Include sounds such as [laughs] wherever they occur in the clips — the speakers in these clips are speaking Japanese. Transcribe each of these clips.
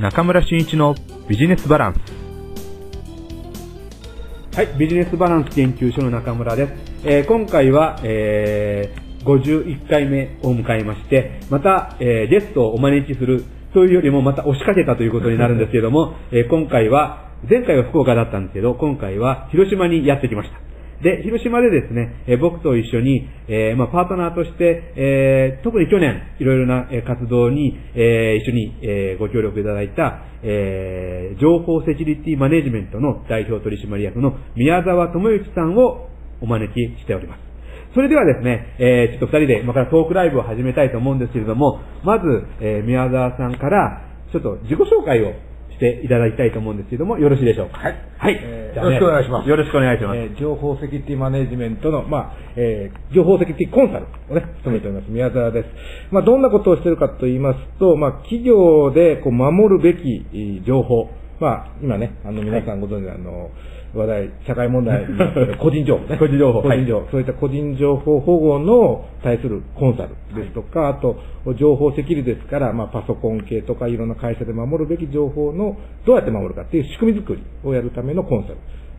中村俊一のビジネスバランス。はい、ビジネスバランス研究所の中村です。えー、今回は、えー、51回目を迎えまして、また、えー、ゲストをお招きするというよりもまた押しかけたということになるんですけども、えー、今回は、前回は福岡だったんですけど、今回は広島にやってきました。で、広島でですね、え僕と一緒に、えー、まあ、パートナーとして、えー、特に去年、いろいろな活動に、えー、一緒に、えご協力いただいた、え情報セキュリティマネジメントの代表取締役の宮沢智之さんをお招きしております。それではですね、えー、ちょっと二人で今からトークライブを始めたいと思うんですけれども、まず、えー、宮沢さんから、ちょっと自己紹介をしていただきたいと思うんですけども、よろしいでしょうか？はい。はい。えーね、よろしくお願いします。よろしくお願いします。えー、情報セキュリティマネジメントの、まあ、えー、情報セキュリティコンサルをね、務めております、宮沢です。まあ、どんなことをしているかと言いますと、まあ、企業でこう守るべき情報、まあ、今ね、あの、皆さんご存知の、あの、話題、社会問題 [laughs] 個人情報ね。個人情報。個人情報、はい、そういった個人情報保護の対するコンサルですとか、はい、あと、情報セキュリティですから、まあ、パソコン系とかいろんな会社で守るべき情報の、どうやって守るかっていう仕組み作りをやるためのコンサル。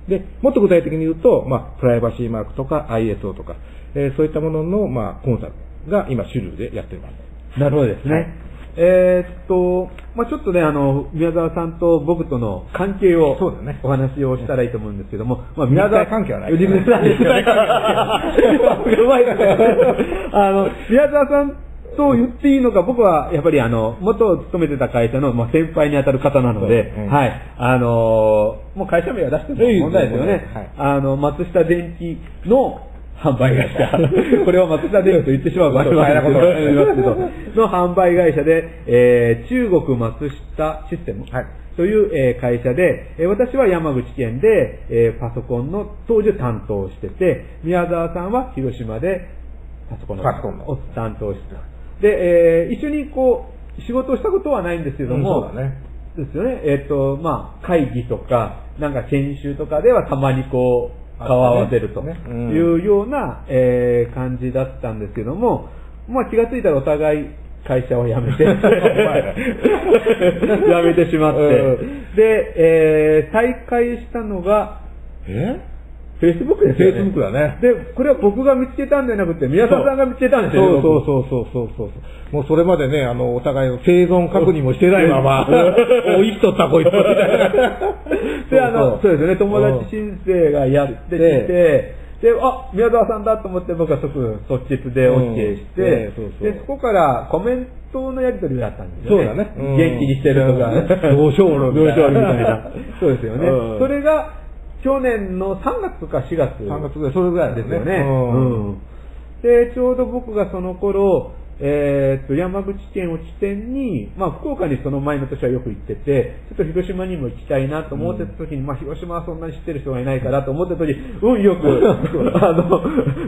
で、もっと具体的に言うと、まあ、プライバシーマークとか ISO とか、えー、そういったものの、まあ、コンサルが今主流でやっています。なるほどですね。はいえー、っと、まあちょっとね、あの、宮沢さんと僕との関係を、そうだね。お話をしたらいいと思うんですけども、まあ宮沢関係はない、ね。実際関係あの、宮沢さんと言っていいのか、僕はやっぱりあの、元勤めてた会社の、まあ、先輩に当たる方なので、うん、はい。あのもう会社名は出しても問題ですよね。はい、あの、松下電機の販売会社。[laughs] これは松田電機と言ってしまう場合はありますけど、の販売会社で、えー、中国松下システム。はいという、えー、会社で、えー、私は山口県で、えー、パソコンの当時担当してて、宮沢さんは広島でパソコンのを担当してた。で、えー、一緒にこう、仕事をしたことはないんですけども、うん、ね。ですよね。えっ、と、まあ、会議とか、なんか研修とかではたまにこう、顔を合わせるというような、えー、感じだったんですけども、まあ気がついたらお互い会社を辞めて [laughs] [laughs] 辞めてしまって、で、えー、再開したのが、え？フェイスブックですよね。フェイスブックだね。で、これは僕が見つけたんじゃなくて、宮沢さんが見つけたんですよ。そうそうそうそうそうもうそれまでね、あの、お互いの生存確認もしてないまま、[laughs] お、生きとったこいつみたいな。[laughs] で、あの、そうですよね、友達申請がやってきて、で、あ、宮沢さんだと思って僕は即、即決で OK して、で、そこからコメントのやり取りがあったんですよね。そうだね。元気にしてるとか、同う [laughs] 論みたいな。そうですよね。それが、去年の3月か4月。3月ぐらい、それぐらいですよね。うん。で、ちょうど僕がその頃、えー、っと、山口県を起点に、まあ、福岡にその前の年はよく行ってて、ちょっと広島にも行きたいなと思ってた時に、うん、まあ、広島はそんなに知ってる人がいないからと思ってた時、運よく、[laughs] あの、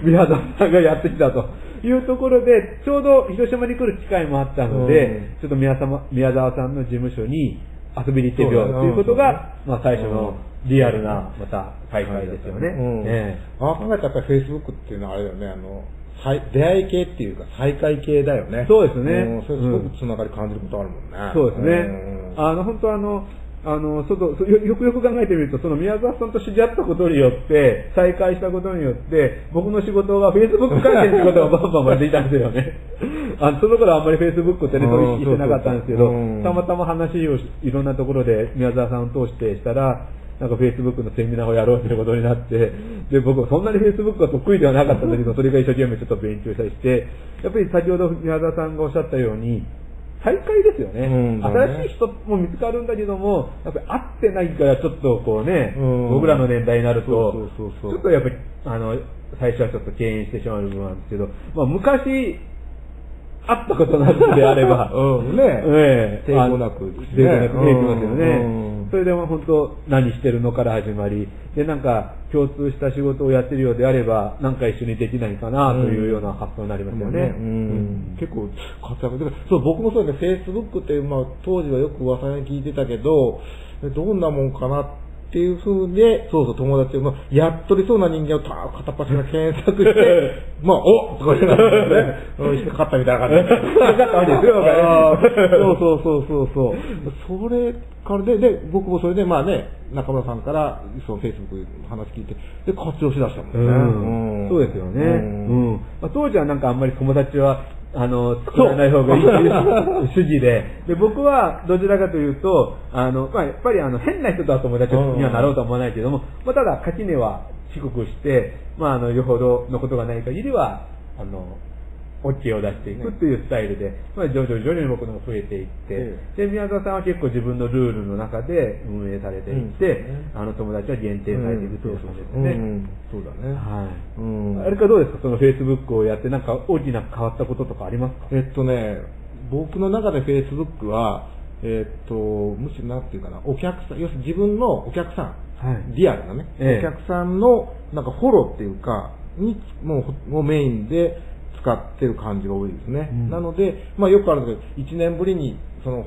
宮田さんがやってきたというところで、ちょうど広島に来る機会もあったので、うん、ちょっと宮沢宮沢さんの事務所に遊びに行ってみようということが、まあ、最初の、リアルな、また、大会ですよね。うん。ええ。ああ考えたらやっぱり Facebook っていうのはあれだよね、あの、出会い系っていうか再会系だよね。そうですね。うん、それすごくつながり感じることあるもんね。そうですね。あの、本当あの、あの、そよよくよく考えてみると、その宮沢さんと知り合ったことによって、再会したことによって、僕の仕事が Facebook 関係の仕事がバンバン出ていたんですよね。あのその頃あんまり Facebook ってね、取引してなかったんですけど、たまたま話をいろんなところで宮沢さんを通してしたら、なんか Facebook のセミナーをやろうということになって、で、僕はそんなに Facebook が得意ではなかったんだけど、[laughs] それが一生懸命ちょっと勉強したりして、やっぱり先ほど宮沢さんがおっしゃったように、再会ですよね。うん、新しい人も見つかるんだけども、やっぱり会ってないからちょっとこうね、うん、僕らの年代になると、ちょっとやっぱり、あの、最初はちょっと敬遠してしまう部分なんですけど、まあ昔、会ったことなくであれば、[laughs] うん、ね。え、抵抗なく、抵抗なく、抵抗ますよね。それでも本当、何してるのから始まり、で、なんか、共通した仕事をやってるようであれば、なんか一緒にできないかな、というような発想になりますよね。結構、活躍でそう、僕もそうですね、Facebook って、まあ、当時はよく噂に聞いてたけど、どんなもんかなっっていう風で、そうそう、友達を、やっとりそうな人間をた片っ端から検索して、[laughs] まあ、おとか言うのね、うん引っかかったみたいな感じで。引っかかったわけですよ、そうそうそうそうそう。それからで、で、僕もそれで、まあね、中村さんから、その Facebook の話聞いて、で、活用しだしたもんね。うんそうですよね。ううんん。まあ、当時はなんかあんまり友達は、あの、作らない方がいいという主義で、で、僕はどちらかというと、あの、まあ、やっぱりあの、変な人とは友達にはなろうとは思わないけども、まあ、ただ垣根は低くして、まあ、あの、よほどのことがない限りは、あの、OK を出していくっていうスタイルで、まあ、徐々に徐々に僕のも増えていって、えで、宮沢さんは結構自分のルールの中で運営されていって、あの、友達は限定されていくということですね。うん。そうだね。はい。うん。あれかどうですか？その Facebook をやってなんか大きな変わったこととかありますか？えっとね、僕の中で Facebook は、えっと、むしろなんていうかな、お客さん、要するに自分のお客さん、はい。リアルなね、ええ。お客さんのなんかフォローっていうか、に、もうほ、もうメインで使ってる感じが多いですね。うんなので、まあよくあるんだけど、1年ぶりに、その、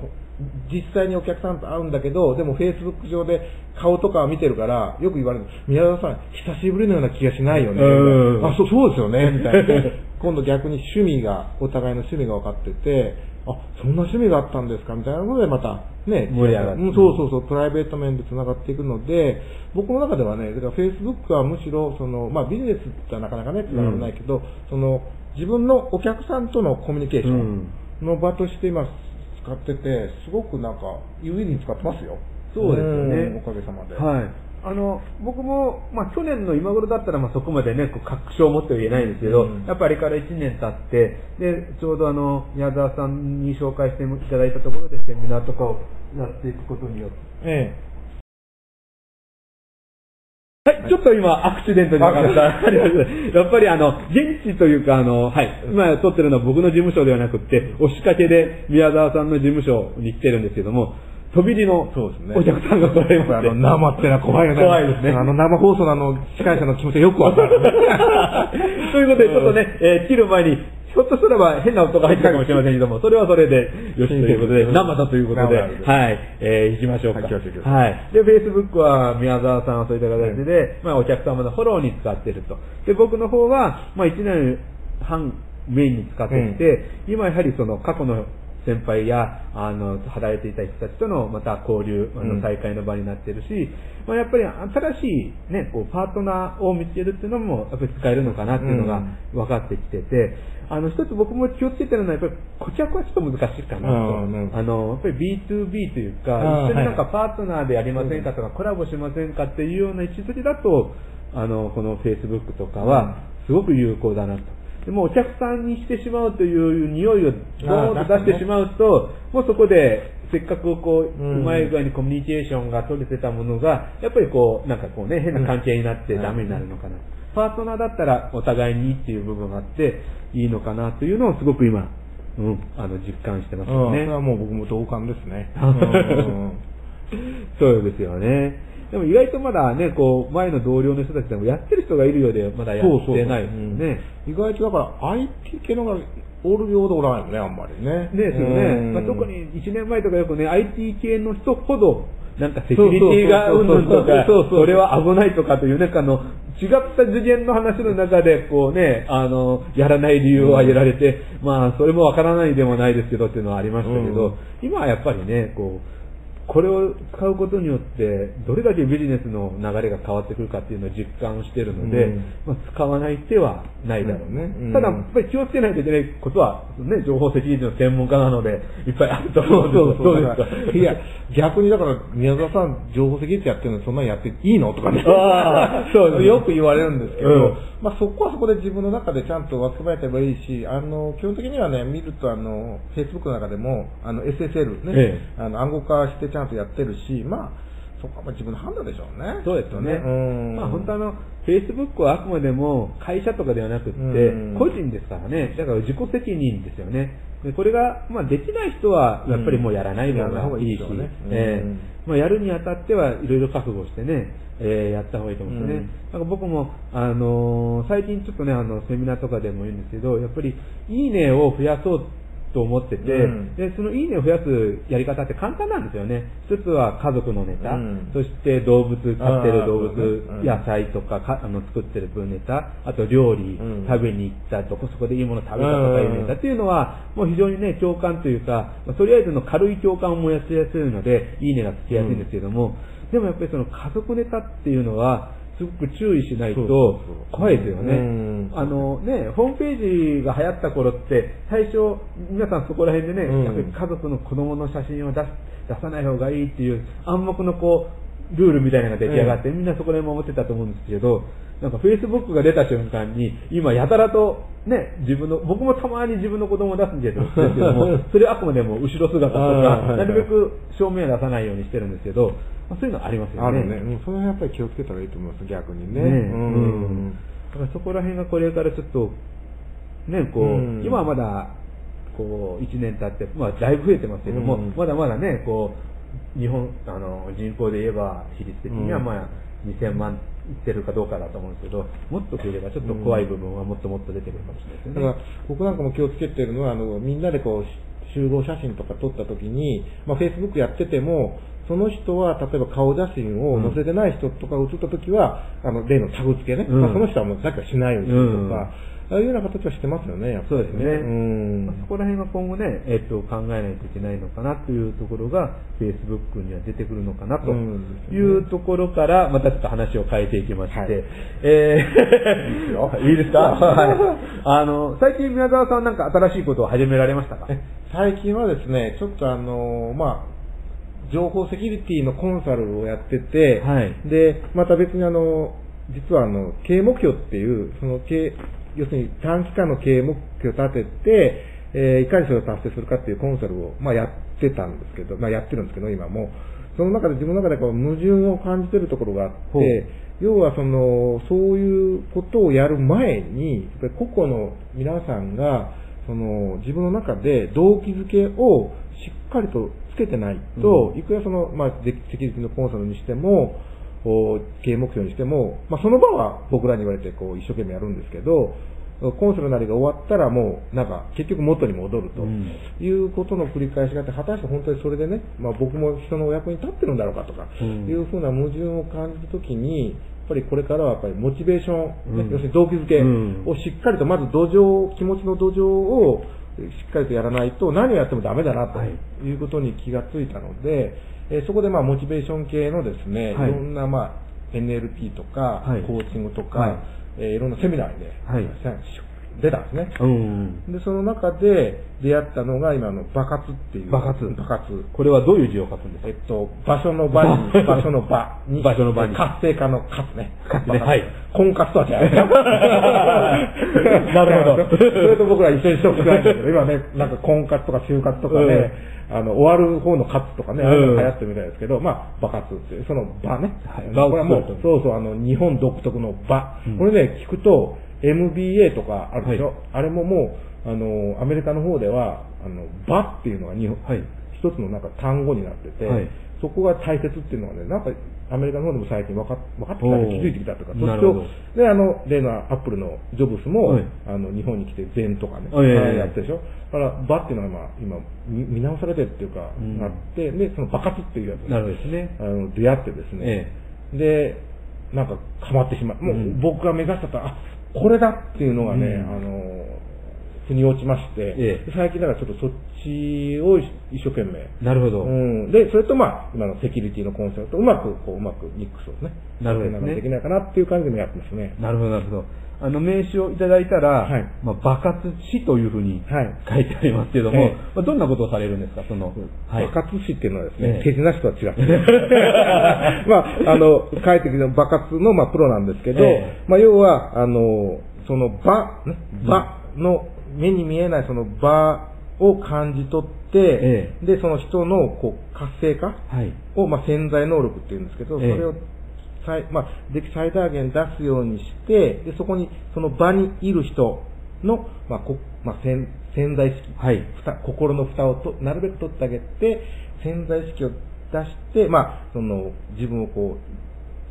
実際にお客さんと会うんだけど、でも Facebook 上で顔とかは見てるから、よく言われる、宮沢さん、久しぶりのような気がしないよね。うんあ、そう、そうですよね、みたいな。[laughs] 今度逆に趣味が、お互いの趣味が分かってて、あ、そんな趣味があったんですかみたいなことでまたね、盛り上がそうそうそう、プライベート面で繋がっていくので、僕の中ではね、だから Facebook はむしろ、その、まあビジネスってはなかなかね、繋がらないけど、その、自分のお客さんとのコミュニケーションの場として今使ってて、すごくなんか、有意義に使ってますよ。そうですよねうんおかげさまで。はい。あの、僕も、まあ去年の今頃だったらまあそこまでね、こう確証を持っては言えないんですけど、うんやっぱりあれから1年経って、で、ちょうどあの、宮沢さんに紹介していただいたところでセミナーとかをやっていくことによって、えはい、ちょっと今、アクシデントになった。[laughs] ありますやっぱりあの、現地というかあの、はい、今撮ってるのは僕の事務所ではなくって、押しかけで宮沢さんの事務所に来てるんですけども、飛び入りのお客さんが来られえ。まし生ってのは怖いよね。怖いですねあの、生放送のあの、司会者の気持ちがよくわかる。[laughs] ということで、ちょっとね、えー切る前に、ひょっとすれば変な音が入ったかもしれませんけども、それはそれで、よしということで、生だということで、はい、えー行きましょうか。はい。で、Facebook は宮沢さんはそういった形で、まあ、お客様のフォローに使っていると。で、僕の方は、まあ、1年半メインに使ってきて、今やはりその過去の先輩や、あの、働いていた人たちとのまた交流、あうん。の、再会の場になってるし、まあ、やっぱり新しいね、こう、パートナーを見つけるっていうのも、やっぱり使えるのかなっていうのが分かってきてて、あの、一つ僕も気をつけてるのは、やっぱり顧客はちょっと難しいかなと。あの、やっぱり B2B というか、一緒になんかはいパートナーでやりませんかとか、コラボしませんかっていうような位置づけだと、あの、この Facebook とかは、すごく有効だなと。でもお客さんにしてしまうという匂いをドーンと出してしまうと、もうそこで、せっかくこう、うまい具合にコミュニケーションが取れてたものが、やっぱりこう、なんかこうね、変な関係になってうんダメになるのかな。パートナーだったらお互いにいいっていう部分があって、いいのかなというのをすごく今、うん、あの、実感してますようん、そねれ。はもう僕も同感ですね。[laughs] そうですよね。でも意外とまだね、こう、前の同僚の人たちでもやってる人がいるようで、まだやそうそうってないですよね。意外とだから IT 系のがおるようでおらんよね、あんまりね。ねですよね。うんまあ、特に1年前とかよくね、IT 系の人ほど、なんかセキュリティがうんぬんとか、それは危ないとかという、なんかあの、違った次元の話の中で、こうね、あの、やらない理由を挙げられて、まあ、それもわからないでもないですけどっていうのはありましたけど、うん。今はやっぱりね、こう、これを使うことによって、どれだけビジネスの流れが変わってくるかっていうのを実感しているので、うん。まあ、使わない手はないだろうね。うんただ、やっぱり気をつけないといけないことは、ね、情報セキュリティの専門家なので、いっぱいあると思うんですそういや、逆にだから、宮沢さん、情報セキュリティやってるのにそんなにやっていいの？とかね。そうですね。よく言われるんですけど、うん。まあそこはそこで自分の中でちゃんとわきまえてればいいし、あの、基本的にはね、見るとあの、Facebook の中でも、あの、SSL ね、えあの、暗号化してちゃんとやってるし、まあ、そこはまあ自分の判断でしょうね。そうですよね。うん。まあ本当あの、Facebook はあくまでも会社とかではなくってうん、個人ですからね。だから自己責任ですよね。でこれが、まあできない人は、やっぱりもうやらない方がいいしがいいですよね、えうんえまあやるにあたってはいろいろ覚悟してね、えーやった方がいいと思うんですよね。なんか僕も、あのー最近ちょっとね、あの、セミナーとかでも言うんですけど、やっぱり、いいねを増やそうと思ってて、うん。で、そのいいねを増やすやり方って簡単なんですよね。一つは家族のネタ、うん。そして動物、飼ってる動物ね、うん野菜とかかあの作ってる分ネタ、あと料理、うん。食べに行ったとか、そこでいいもの食べたとかいうネタ。っていうのは、もう非常にね、共感というか、まあとりあえずの軽い共感を燃やしやすいので、いいねがつきやすいんですけども、でもやっぱりその家族ネタっていうのは、すごく注意しないと怖いですよね。うん。あのね、ホームページが流行った頃って、最初、皆さんそこら辺でね、うん。やっぱり家族の子供の写真を出す出さない方がいいっていう暗黙のこう、ルールみたいなのが出来上がって、みんなそこら辺も思ってたと思うんですけど、なんか Facebook が出た瞬間に、今やたらとね、自分の、僕もたまに自分の子供を出すんですけど、ですけども、[laughs] それはあくまでも後ろ姿とか、なるべく正面は出さないようにしてるんですけど、まあそういうのありますよね。あるね。うん、その辺やっぱり気をつけたらいいと思います、逆にね。ねうん。だからそこら辺がこれからちょっと、ね、こう、うん今はまだ、こう、1年経って、まあ、だいぶ増えてますけども、うんまだまだね、こう、日本、あの、人口で言えば、比率的にはうんまあ、2000万いってるかどうかだと思うんですけど、もっと増えればちょっと怖い部分はもっともっと出てくるかもしれないですよね。だから、僕なんかも気をつけてるのは、あの、みんなでこう、集合写真とか撮った時に、まあ、Facebook やってても、その人は、例えば顔写真を載せてない人とか写った時は、あの、例のタグ付けね、うん。まあ、その人はもうさっきはしないようにするとうん。か、ああいうような形はしてますよね、やっぱりそうですね。うん。まあそこら辺が今後ね、えっと、考えないといけないのかなというところが、Facebook には出てくるのかなとうん。いうところから、またちょっと話を変えていきまして、はい。えよー、[laughs] いいですか？はい。あの、最近宮沢さんはなんか新しいことを始められましたか？え最近はですね、ちょっとあの、まあ、情報セキュリティのコンサルをやってて、はいで、また別にあの、実はあの、経営目標っていう、その経営、要するに短期間の経営目標を立てて、えーいかにそれを達成するかっていうコンサルを、まあやってたんですけど、まあやってるんですけど、今も。その中で自分の中でこう矛盾を感じてるところがあって、要はその、そういうことをやる前に、やっぱり個々の皆さんが、その、自分の中で動機づけをしっかりとつけてないと、いくらその、まあ、セキュリティのコンサルにしても、経営目標にしても、まあ、その場は僕らに言われて、こう、一生懸命やるんですけど、コンサルなりが終わったらもう、なんか、結局元に戻るとうん。いうことの繰り返しがあって、果たして本当にそれでね、まあ、僕も人のお役に立ってるんだろうかとか、うん。いうふうな矛盾を感じたときに、やっぱりこれからはやっぱりモチベーション、ねうん。要するに動機づけうん。をしっかりと、まず土壌、気持ちの土壌をしっかりとやらないと、何をやってもダメだなとはい。いうことに気がついたので、えーそこでまあモチベーション系のですね、はい。い、ろんなまあ NLP とか、はい。コーチングとか、はいえーいろんなセミナーで、はい出たんですね。うん。で、その中で出会ったのが今のバカツっていう。バカツバカツ。これはどういう字を書くんですか？えっと、場所の場に、[laughs] 場所の場に、[laughs] 場所の場に活性化の活ね。活ねバカツはい婚活とは違う。[laughs] なるほどそれと僕ら一緒にしてほしくないんだけど、今ね、なんか婚活とか就活とかね、あの、終わる方の活とかね、ああいうのが流行ってるみたいですけど、まあ、場活っていう、その場ね。はいこれはもうそうそう、あの、日本独特の場。うんこれね、聞くと、MBA とかあるでしょ、はい。あれももう、あの、アメリカの方では、あの、場っていうのが日本、はい。一つのなんか単語になってて、はい。そこが大切っていうのがね、なんかアメリカの方でも最近分かっ分かってきた気づいてきたとか、そなるほど。してで、あの、例のアップルのジョブスも、はい。あの、日本に来て禅とかね、やってるでしょ？だから、場っていうのはまあ、今、見見直されてるっていうか、うん。なって、で、そのバカツっていうやつなるですね。あの出会ってですね、で、なんかハマってしまう。もううん。僕が目指してた、あ、これだっていうのがね、うん。あの、腑に落ちまして、ええ最近だからちょっとそっちを一生懸命。なるほど。うん、で、それとまあ、今のセキュリティのコンセプトとうまく、こう、うまくミックスをね、なるほどねできないかなっていう感じでもやってますね。なるほど、なるほど。あの名刺をいただいたら、はいまあ、爆発死というふうにはい書いてありますけども、ええまあ、どんなことをされるんですか、その、はい。爆発師っていうのはですねえ、え手品師とは違って。[laughs] [laughs] まあ、あの、書いてきた爆発の、まあ、プロなんですけど、ええまあ、要は、あの、その場、ね、場の、目に見えないその場を感じ取って、えで、その人の、こう、活性化はい。を、まあ、潜在能力っていうんですけど、そええれを最、まあ、でき最大限出すようにして、で、そこに、その場にいる人の、まあ、こまあ、潜潜在意識、はい。蓋心の蓋をとなるべく取ってあげて、潜在意識を出して、まあ、その、自分をこう、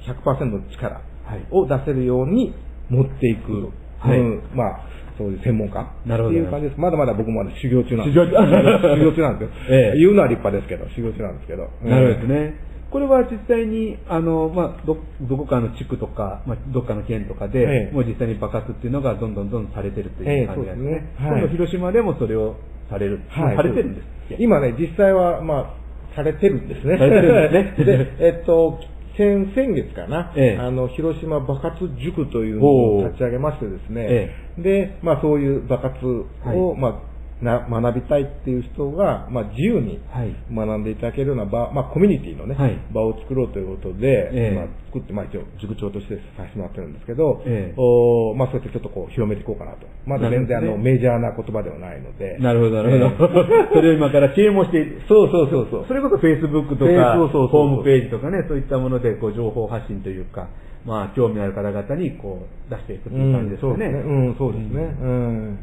100%の力はいを出せるように持っていく。はいうんまあ、そういう専門家なるほどっていう感じです。まだまだ僕もまだ修行中なんです修行中修行中なんですよ。[laughs] ええ言うのは立派ですけど、修行中なんですけど。なるほどですね。これは実際に、あの、まあ、ど、どこかの地区とか、まあ、どっかの県とかで、ええもう実際に爆発っていうのがどんどんどんどんされてるという感じなんですね。ええそうですねはい広島でもそれをされる。はい。されてるんです今ね、実際は、まあ、されてるんですね。されてるんですね [laughs] で、えっと、先先月かな、ええ。あの、広島爆発塾というのを立ち上げましてですね、えで、まあそういう爆発を、はい。まあ、な学びたいっていう人が、まあ、自由にはい学んでいただけるような場、まあ、コミュニティのね、はい場を作ろうということで、ええまあ、作って、まあ、一応、塾長としてさせてもらってるんですけど、ええおまあ、そうやってちょっとこう、広めていこうかなと。まだ全然、あの、メジャーな言葉ではないので。なるほど、なるほど。[laughs] それを今から啓蒙していそうそうそうそう。それこそ Facebook とええか、そうそうそうホームページとかね、そういったもので、こう、情報発信というか、まあ、興味ある方々に、こう、出していくっていう感じですよね。うん、そうですね。うん。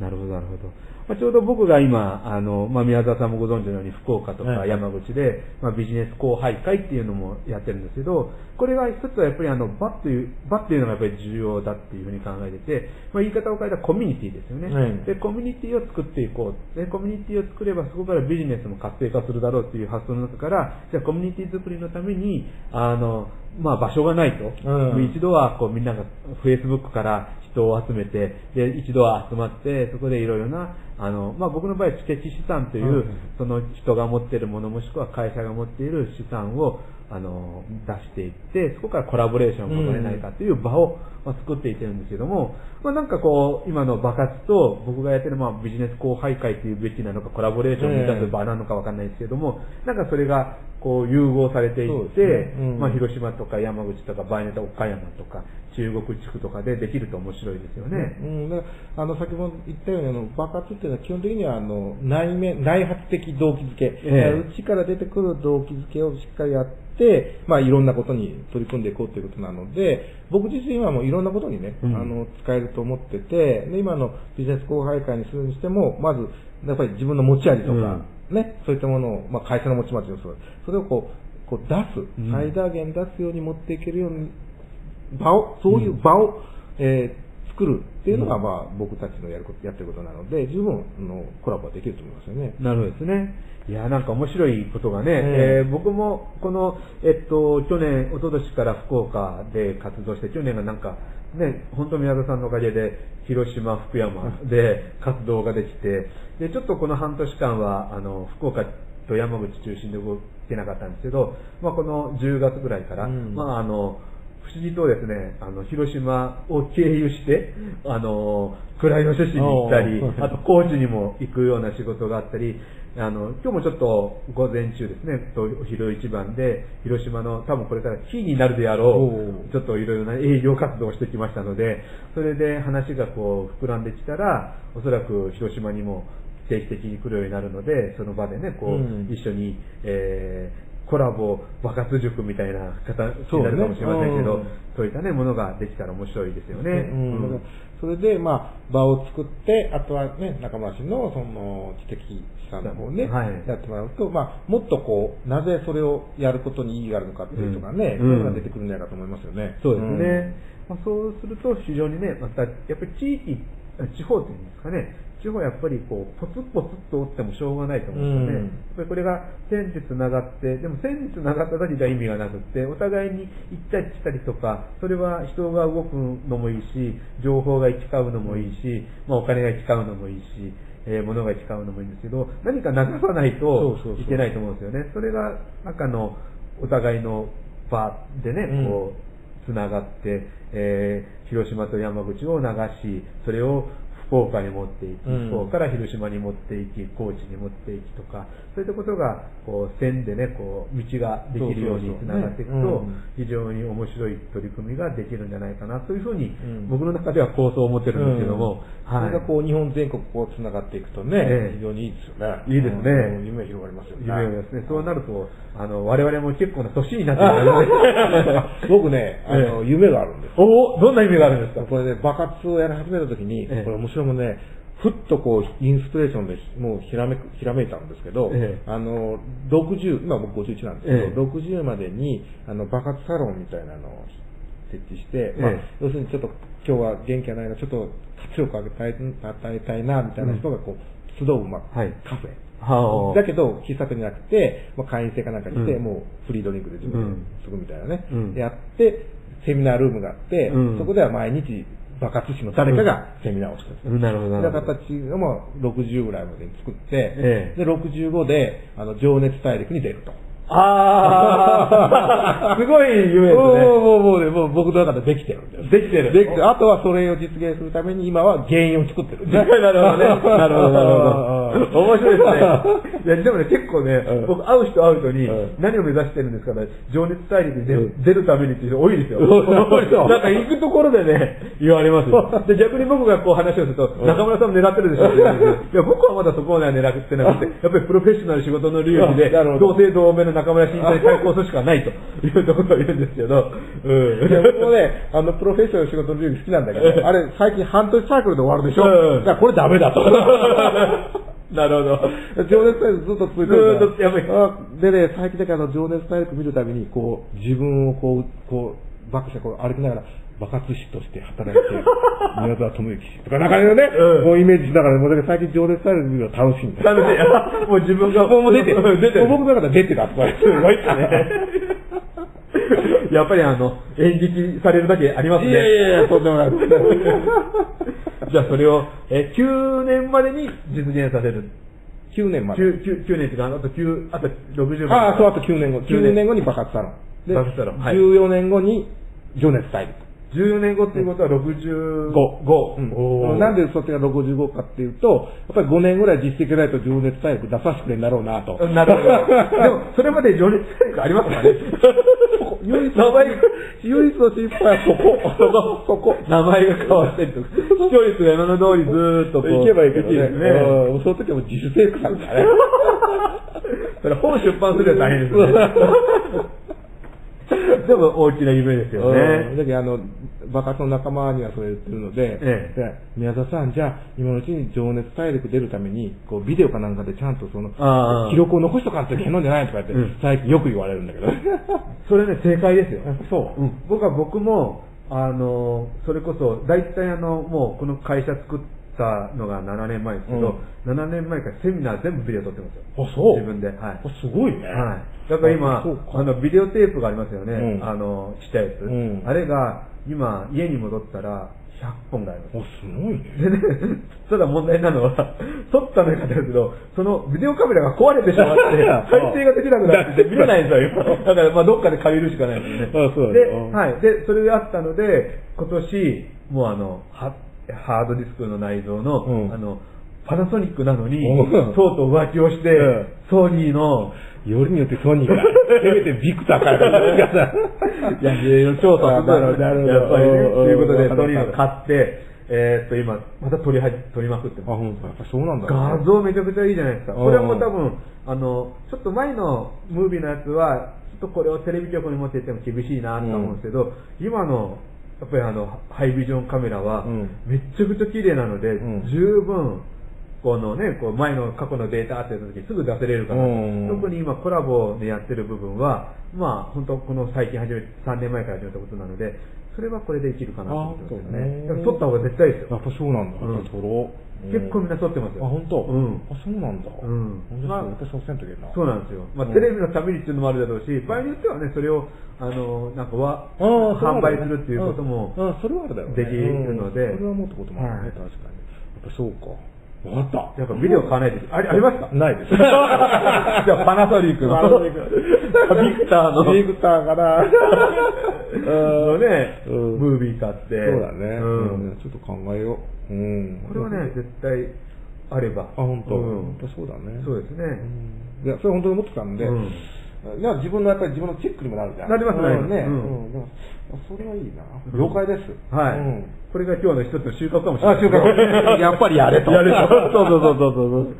なるほど、なるほど。まあ、ちょうど僕が今、あの、まあ、宮沢さんもご存知のように、福岡とかはい山口で、まあ、ビジネス後輩会っていうのもやってるんですけど、これが一つはやっぱりあの、場っていう、場っていうのがやっぱり重要だっていうふうに考えてて、まあ、言い方を変えたらコミュニティですよね。はいで、コミュニティを作っていこう。で、コミュニティを作ればそこからビジネスも活性化するだろうっていう発想の中から、じゃあコミュニティ作りのために、あの、まあ場所がないと。うん一度はこうみんなが Facebook から人を集めて、で、一度は集まって、そこでいろいろな、あの、まあ僕の場合、知的資産という、うんその人が持っているものもしくは会社が持っている資産を、あの、出していって、そこからコラボレーションを生まれないかという場を、まあ、作っていってるんですけども、まあなんかこう、今の爆発と僕がやってるまあビジネス後輩会というべきなのか、コラボレーションを目指す場なのかわかんないですけども、なんかそれがこう融合されていって、ね。うん。まあ広島とか山口とか場合によっては岡山とか中国地区とかでできると面白いですよね。うん、だからあの先ほど言ったようにあの爆発っていうのは基本的にはあの内面内発的動機づけ、ええ。内から出てくる動機づけをしっかりやって、まあ、いろんなことに取り組んでいこうということなので僕自身はもういろんなことにね、うん。あの使えると思っててで今のビジネス後輩会にするにしてもまずやっぱり自分の持ち味とか、ね、そういったものを、まあ、会社の持ち味をそうそれをこうこう出す、うん。最大限出すように持っていけるように場を、そういう場を、えー作るっていうのが、うんまあ、僕たちのやること、やってることなので、十分のコラボはできると思いますよね。なるほどですね。いや、なんか面白いことがね、えええー僕もこの、えっと、去年、一昨年から福岡で活動して、去年がなんか、ね、本当宮田さんのおかげで、広島、福山で活動ができて、で、ちょっとこの半年間は、あの、福岡と山口中心で動けなかったんですけど、まあ、この10月ぐらいから、うんまあ、あの、不思議とですね、あの、広島を経由して、あの、倉吉市に行ったりあと高知にも行くような仕事があったり、あの、今日もちょっと午前中ですね、とお昼一番で、広島の多分これからキーになるであろおう、ー。ちょっといろいろな営業活動をしてきましたので、それで話がこう膨らんできたら、おそらく広島にも定期的に来るようになるので、その場でね、こう、うん。一緒に、えーコラボ爆発塾みたいな形になるかもしれませんけど、そういったね、ものができたら面白いですよね。うんうん。だからそれで、まあ、場を作って、あとはね、中村氏の、その、知的資産の方ね、はい。やってもらうと、まあ、もっとこう、なぜそれをやることに意義があるのかっていうのがね、うん。そうが出てくるんじゃないかと思いますよね。そうですね。まあ、そうすると非常にね、また、やっぱり地域、地方っていうんですかね、地方はやっぱりこう、ポツポツっと折ってもしょうがないと思うんですよね。うんこれが線で繋がって、でも線に繋がっただけじゃ意味がなくって、お互いに行ったり来たりとか、それは人が動くのもいいし、情報が行き交うのもいいし、まあお金が行き交うのもいいし、えー物が行き交うのもいいんですけど、何か流さないといけないと思うんですよね。それが中のお互いの場でね、うんこう、つながって、えー広島と山口を流し、それを福岡に持っていき、うん。福岡から広島に持っていき、高知に持っていきとか、そういったことが、こう、線でね、こう、道ができるようにつながっていくと非常に面白い取り組みができるんじゃないかな、というふうにん、僕の中では構想を持ってるんですけども、はい。それがこう、日本全国こう、繋がっていくとね、ええ。非常にいいですよね。いいですね。うん。夢広がりますよね。夢ですね。そうなると、あの、我々も結構な年になってきたので、[laughs] 僕ね、あの、ええ。夢があるんです。おおどんな夢があるんですか？これね、爆発をやり始めた時に、ええ。これ面白いもんね、ふっとこう、インスピレーションでもうひらめく、ひらめいたんですけど、ええ。あの、60、今僕51なんですけど、ええ。60までに、あの、爆発サロンみたいなのを設置して、まあええ、要するにちょっと今日は元気がないな、ちょっと活力を上げたい、与えたいな、みたいな人がこう、集う、まあ、はい。カフェ。はあ。だけど、喫茶店じゃなくて、まあ、会員制かなんかにして、うん。もうフリードリンクで自分うん。ですぐみたいなね、うん。やって、セミナールームがあって、うん。そこでは毎日、爆発師の誰かがセミナーをしてるんなるほど。そんな形をまあ60ぐらいまでに作って、ええ。で、65で、あの、情熱大陸に出ると。ああ [laughs] すごい夢ですね。もう、もう、もうね、もう僕の中でできてるんです。できてるできてる。あとはそれを実現するために今は原因を作ってる。なるほどね。[laughs] なるほど、なるほど。面白いですね。[laughs] いや、でもね、結構ねうん、僕会う人会う人にうん、何を目指してるんですかね、情熱大陸に出るうん出るためにっていう人多いですよ。なんか行くところでね、言われますよ。で、逆に僕がこう話をすると、うん中村さんも狙ってるでしょって言われいや、僕はまだそこまでは狙ってなくて、やっぱりプロフェッショナル仕事の領域で、同姓同名の中村慎太に対抗するしかないというところを言うんですけど、うん。いや僕もね、あの、プロフェッショナルの仕事の流儀好きなんだけど、あれ、最近半年サークルで終わるでしょ、うんだからこれダメだと。[laughs] なるほど。情熱大陸ずっと続いてるからずーっとやばいあでね、最近だけあの、情熱大陸見るたびに、こう、自分をこう、こう、バックしてこう歩きながら、爆発師として働いて、[laughs] 宮沢智之氏とか、なんかね、うんもうイメージしながら、もうだから最近情熱大陸見るの楽しいんだよ。楽しい。もう自分が、もう出てる。出てる。僕の中で出てたとか、すごいっすね。[laughs] やっぱりあの、演劇されるだけありますね。いやいやいや、とんでもない。[laughs] じゃあそれを、え、9年までに実現させる。9年まで。9, 9, 9年っていうか、あと9、あと60ああ、そう、あと9年後。9 9年年後に爆発サロン。で、爆発サロンはい14年後に情熱大陸。14年後っていうことは65。5。うんなんでそっちが65かっていうと、やっぱり5年ぐらい実績がないと情熱大陸出させてくれんだろうなと。なるほど。[laughs] でも、それまで情熱大陸ありますからね？[laughs] 唯一名前が、唯一の心配はそこ。そこ。そこ。名前が変わってると。視聴率が今の通りずーっとこう。行けばいいけどね。ね。うんその時はもう自主制作だからね。[laughs] それ本出版するのは大変ですよね。でも大きな夢ですようんね。だけどあの、爆発の仲間にはそれ言ってるので、ええで宮田さん、じゃあ、今のうちに情熱大陸出るために、こう、ビデオかなんかでちゃんとその記録を残しとかんといけないんじゃないとか言って、うん最近よく言われるんだけど。[laughs] それね、正解ですよ。そう。うん、僕は僕も、あの、それこそ、大体あの、もうこの会社作ったのが7年前ですけど、7年前からセミナー全部ビデオ撮ってますよ。あ、そう自分で。はい。あすごいね。はい。だから今あの、ビデオテープがありますよね。うんあの、ちっちゃいやつ。うんあれが、今、家に戻ったら、100本があります。お、すごいね。でね、ただ問題なのは、撮ったのかというと、そのビデオカメラが壊れてしまって、[laughs] 再生ができなくなってて [laughs] 見れないんですよ、今だから、まあ、どっかで借りるしかないですね。あそうだで、うんはい。で、それがあったので、今年、もうあの、はハードディスクの内蔵の、うんあの、パナソニックなのに、う。んとうとう浮気をして、うん。ソニーの、よりによってソニーが、せめてビクターからだから。[laughs] いや、いろいろ調査するのなるほど。やっぱりね、うんということで、うんソニーの買って、えーっと、今、また撮りはじ、撮りまくってあ、ます。ほんと、やっぱそうなんだ、画像めちゃくちゃいいじゃないですか。うん。これはもう多分、あの、ちょっと前のムービーのやつは、ちょっとこれをテレビ局に持っていっても厳しいなと思うんですけど、今の、やっぱりあの、ハイビジョンカメラはうん、めっちゃくちゃ綺麗なので、うん。十分、このね、こう前の過去のデータってやった時にすぐ出せれるから、うん特に今コラボでやってる部分は、まあ本当この最近始め、3年前から始めたことなので、それはこれで生きるかなと思ってますねね。だから撮った方が絶対ですよ。やっぱそうなんだ。うんやっぱ撮ろう。結構みんな撮ってますよ。あ、本当？うん。あ、そうなんだ。うんまあ、やっぱりそうせんといけんな。そうなんですよ。まあ、うんテレビのためにっていうのもあるだろうし、場合によってはね、それを、あの、なんかは、販売するっていうことも。できるのでうんそれはもっとこともあるね、はい確かに。やっぱそうか。わかった。やっぱビデオ買わないです。ありありますか？ないです。[laughs] じゃあ、パナソニックの、パナソニックビクターの、ビクターかな。のね、うんムービー買って。そうだね。ちょっと考えよう。うん。これはね、絶対あれば。あ、本当。うん本当そうだね。そうですね。うんいや、それ本当に思ってたんで、うんいや自分のやっぱり自分のチェックにもなるじゃん。なりますね。うんそれはいいな。了解です。はい、うんこれが今日の一つの収穫かもしれない。あ収穫 [laughs] やっぱりやれとやれと。そうそうそうそうそう。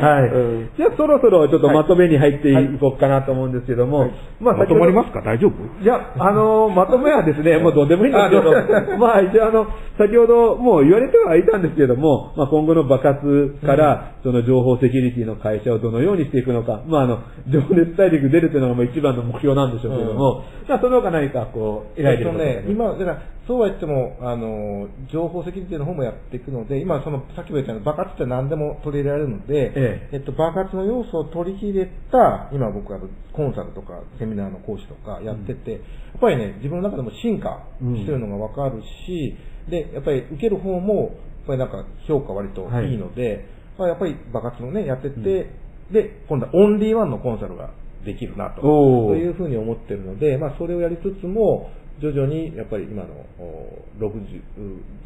はい。うん。じゃあそろそろちょっとまとめに入っていこうかなと思うんですけども、はい。まあまとまりすますか？大丈夫？いや、あのまとめはですね、もうどうでもいいんですけど、[laughs] まあ一応あの、先ほどもう言われてはいたんですけども、まあ今後の爆発から、その情報セキュリティの会社をどのようにしていくのか、まああの、情熱大陸出るというのがもう一番の目標なんでしょうけども、まあその他何かこう、描いてること。がね、今、だから、そうは言っても、あの、情報セキュリティの方もやっていくので、今、その、さっきも言ったように、爆発って何でも取り入れられるので、ええ。っと、爆発の要素を取り入れた、今僕はコンサルとか、セミナーの講師とかやってて、やっぱりね、自分の中でも進化してるのがわかるし、で、やっぱり受ける方も、やっぱりなんか評価割とい。いので、まあやっぱり爆発のね、やってて、で、今度はオンリーワンのコンサルができるなと。というふうに思ってるので、まあそれをやりつつも、徐々にやっぱり今のお60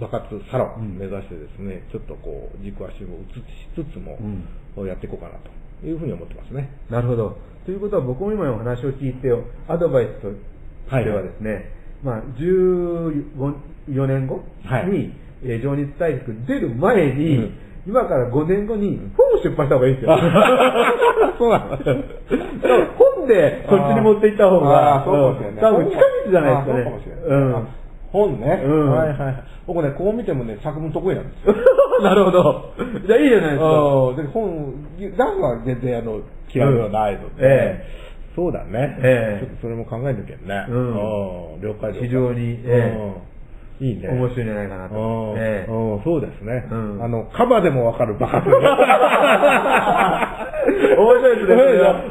爆発サロン目指してですね、ちょっとこう軸足を移しつつも、やっていこうかなというふうに思ってますね。なるほど。ということは僕も今お話を聞いて、アドバイスとしてはですね、まあ、14年後に、はい。えー情熱大陸出る前に、うん今から5年後に本を出版した方がいいですよ。[laughs] そうなん本でこっちに持っていった方が、そうかもしれない。多分近道じゃないですかね。本ね。うんはいはいはい。僕ね、こう見てもね、作文得意なんですよ。[laughs] なるほど。じゃあいいじゃないですか。本、出すのは全然あの、嫌いではないので。えそうだね。ええちょっとそれも考えなきゃね。うんうん了解了解非常にいいね。面白いんじゃないかなと。うんええうんそうですね。うんあの、カバでもわかるバカする。[laughs] 面白いですねそれは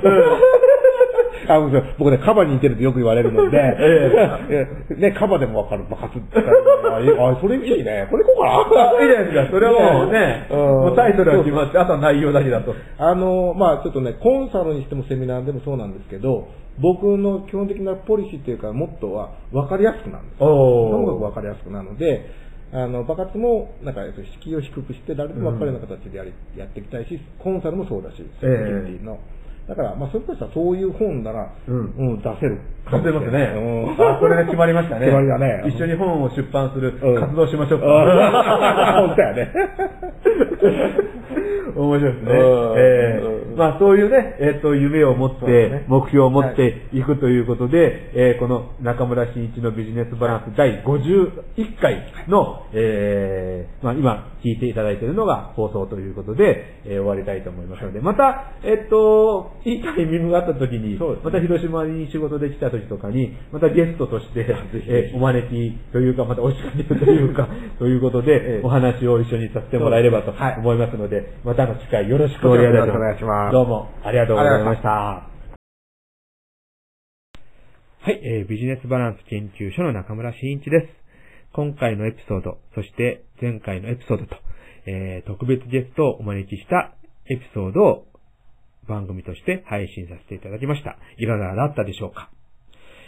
あの僕ね、カバに似てるってよく言われるので、[laughs] ええ [laughs] ね、カバでもわかるバカすって言ったらあ、あそれいいね。これいこうかな。[laughs] いいじゃないですか。それはもうね、うんもうタイトルは決まって、あとは内容だけだと。あの、まあちょっとね、コンサルにしてもセミナーでもそうなんですけど、僕の基本的なポリシーっていうか、モットーは分かりやすくなんですよ。とにかく分かりやすくなので、あの、爆発も、なんか、敷居を低くして、誰でも分かるような形でやり、やっていきたいし、コンサルもそうだし、セキュリティの。だから、まあ、それこそそういう本なら、うん出せる。出せますね。うんあ、これが決まりましたね。決まりだね一緒に本を出版するうん活動しましょうか。[laughs] 本当やね。[laughs] [laughs] 面白いですね。うん。えうん。ーまあそういうね、えっ、と、夢を持って、ね。目標を持ってい。くということで、えーこの中村真一のビジネスバランス第51回の、えーまあ今聞いていただいているのが放送ということで、えー終わりたいと思いますので、また、えっ、と、いいタイミングがあった時に、ね。また広島に仕事できた時とかに、またゲストとして、えーお招きというか、またお仕掛けというか、[laughs] ということで、ええ。お話を一緒にさせてもらえればとはい。思いますので、またの機会よろしくお願いいたします。よろしくお願いしますどうもありがとうございました。はい、えービジネスバランス研究所の中村真一です。今回のエピソード、そして前回のエピソードと、えー特別ゲストをお招きしたエピソードを番組として配信させていただきました。いかがだったでしょうか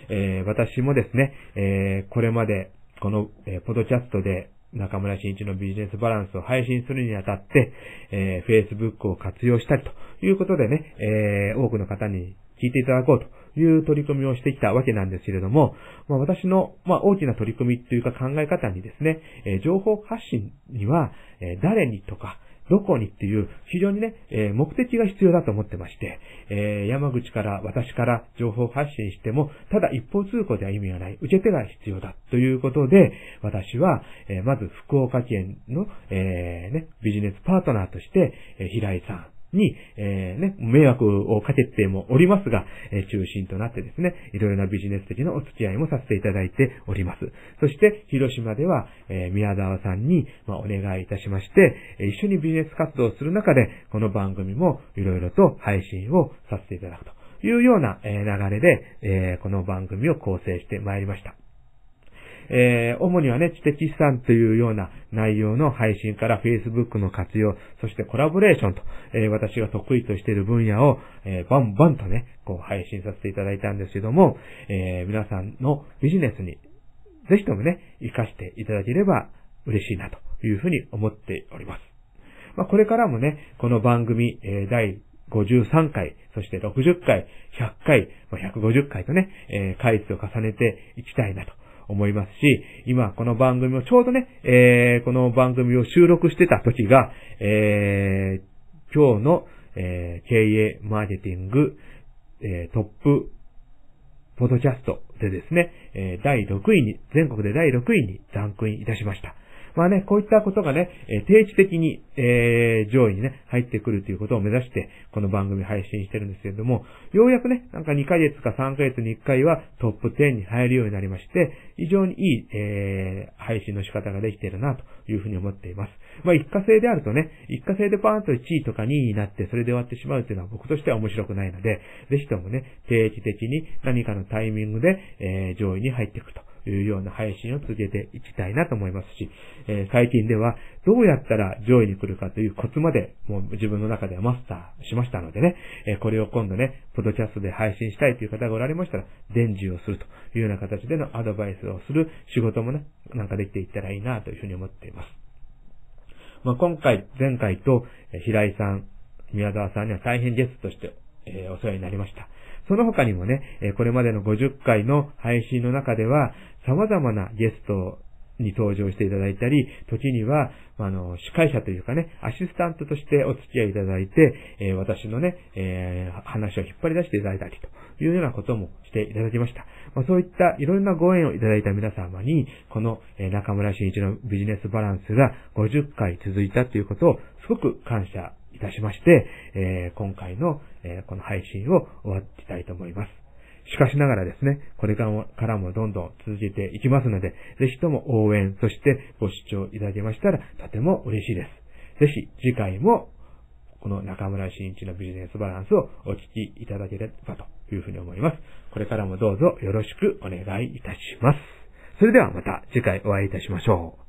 えー私もですね、えーこれまでこの、えーポッドキャストで中村真一のビジネスバランスを配信するにあたって、えー Facebook を活用したりということでね、えー多くの方に聞いていただこうという取り組みをしてきたわけなんですけれども、まあ、私の、まあ、大きな取り組みというか考え方にですね、えー情報発信には、え誰にとか、どこにっていう非常にね、えー目的が必要だと思ってまして、えー山口から私から情報発信しても、ただ一方通行では意味がない、受け手が必要だということで、私は、えーまず福岡県の、えーね、ビジネスパートナーとして、えー平井さん、に、えーね、迷惑をかけてもおりますが、えー中心となってですね、いろいろなビジネス的なお付き合いもさせていただいております。そして、広島では、えー宮沢さんに、まあ、お願いいたしまして、一緒にビジネス活動をする中で、この番組もいろいろと配信をさせていただくというような、え流れで、えーこの番組を構成してまいりました。えー主にはね、知的資産というような内容の配信から Facebook の活用、そしてコラボレーションと、えー私が得意としている分野を、えーバンバンとね、こう配信させていただいたんですけども、えー皆さんのビジネスにぜひともね、活かしていただければ嬉しいなというふうに思っております。まあ、これからもね、この番組、えー第53回、そして60回、100回、150回とね、えー回数を重ねていきたいなと思いますし、今この番組をちょうどね、えーこの番組を収録してた時が、えー今日の、えー、経営マーケティング、えー、トップポッドキャストでですね、えー、第6位に、全国で第6位にランクインいたしました。まあね、こういったことがね、え定期的に、えー、上位にね、入ってくるということを目指して、この番組配信してるんですけれども、ようやくね、なんか2ヶ月か3ヶ月に1回はトップ10に入るようになりまして、非常にいい、えー、配信の仕方ができているな、というふうに思っています。まあ、一過性であるとね、一過性でパーンと1位とか2位になって、それで終わってしまうというのは僕としては面白くないので、ぜひともね、定期的に何かのタイミングで、えー、上位に入っていくと。いうような配信を続けていきたいなと思いますし、えー、最近ではどうやったら上位に来るかというコツまでもう自分の中ではマスターしましたのでね、えー、これを今度ね、ポドキャストで配信したいという方がおられましたら、伝授をするというような形でのアドバイスをする仕事もね、なんかできていったらいいなというふうに思っています。まあ、今回、前回と平井さん、宮沢さんには大変ゲストとして、えー、お世話になりました。その他にもね、これまでの50回の配信の中では、様々なゲストに登場していただいたり、時には、あの、司会者というかね、アシスタントとしてお付き合いいただいて、え、私のね、え、話を引っ張り出していただいたりというようなこともしていただきました。まあ、そういったいろんなご縁をいただいた皆様に、この、え、中村慎一のビジネスバランスが50回続いたということをすごく感謝いたしまして、えー、今回の、えー、この配信を終わっていきたいと思います。しかしながらですね、これからもどんどん続けていきますので、ぜひとも応援、そしてご視聴いただけましたらとても嬉しいです。ぜひ次回もこの中村慎一のビジネスバランスをお聞きいただければというふうに思います。これからもどうぞよろしくお願いいたします。それではまた次回お会いいたしましょう。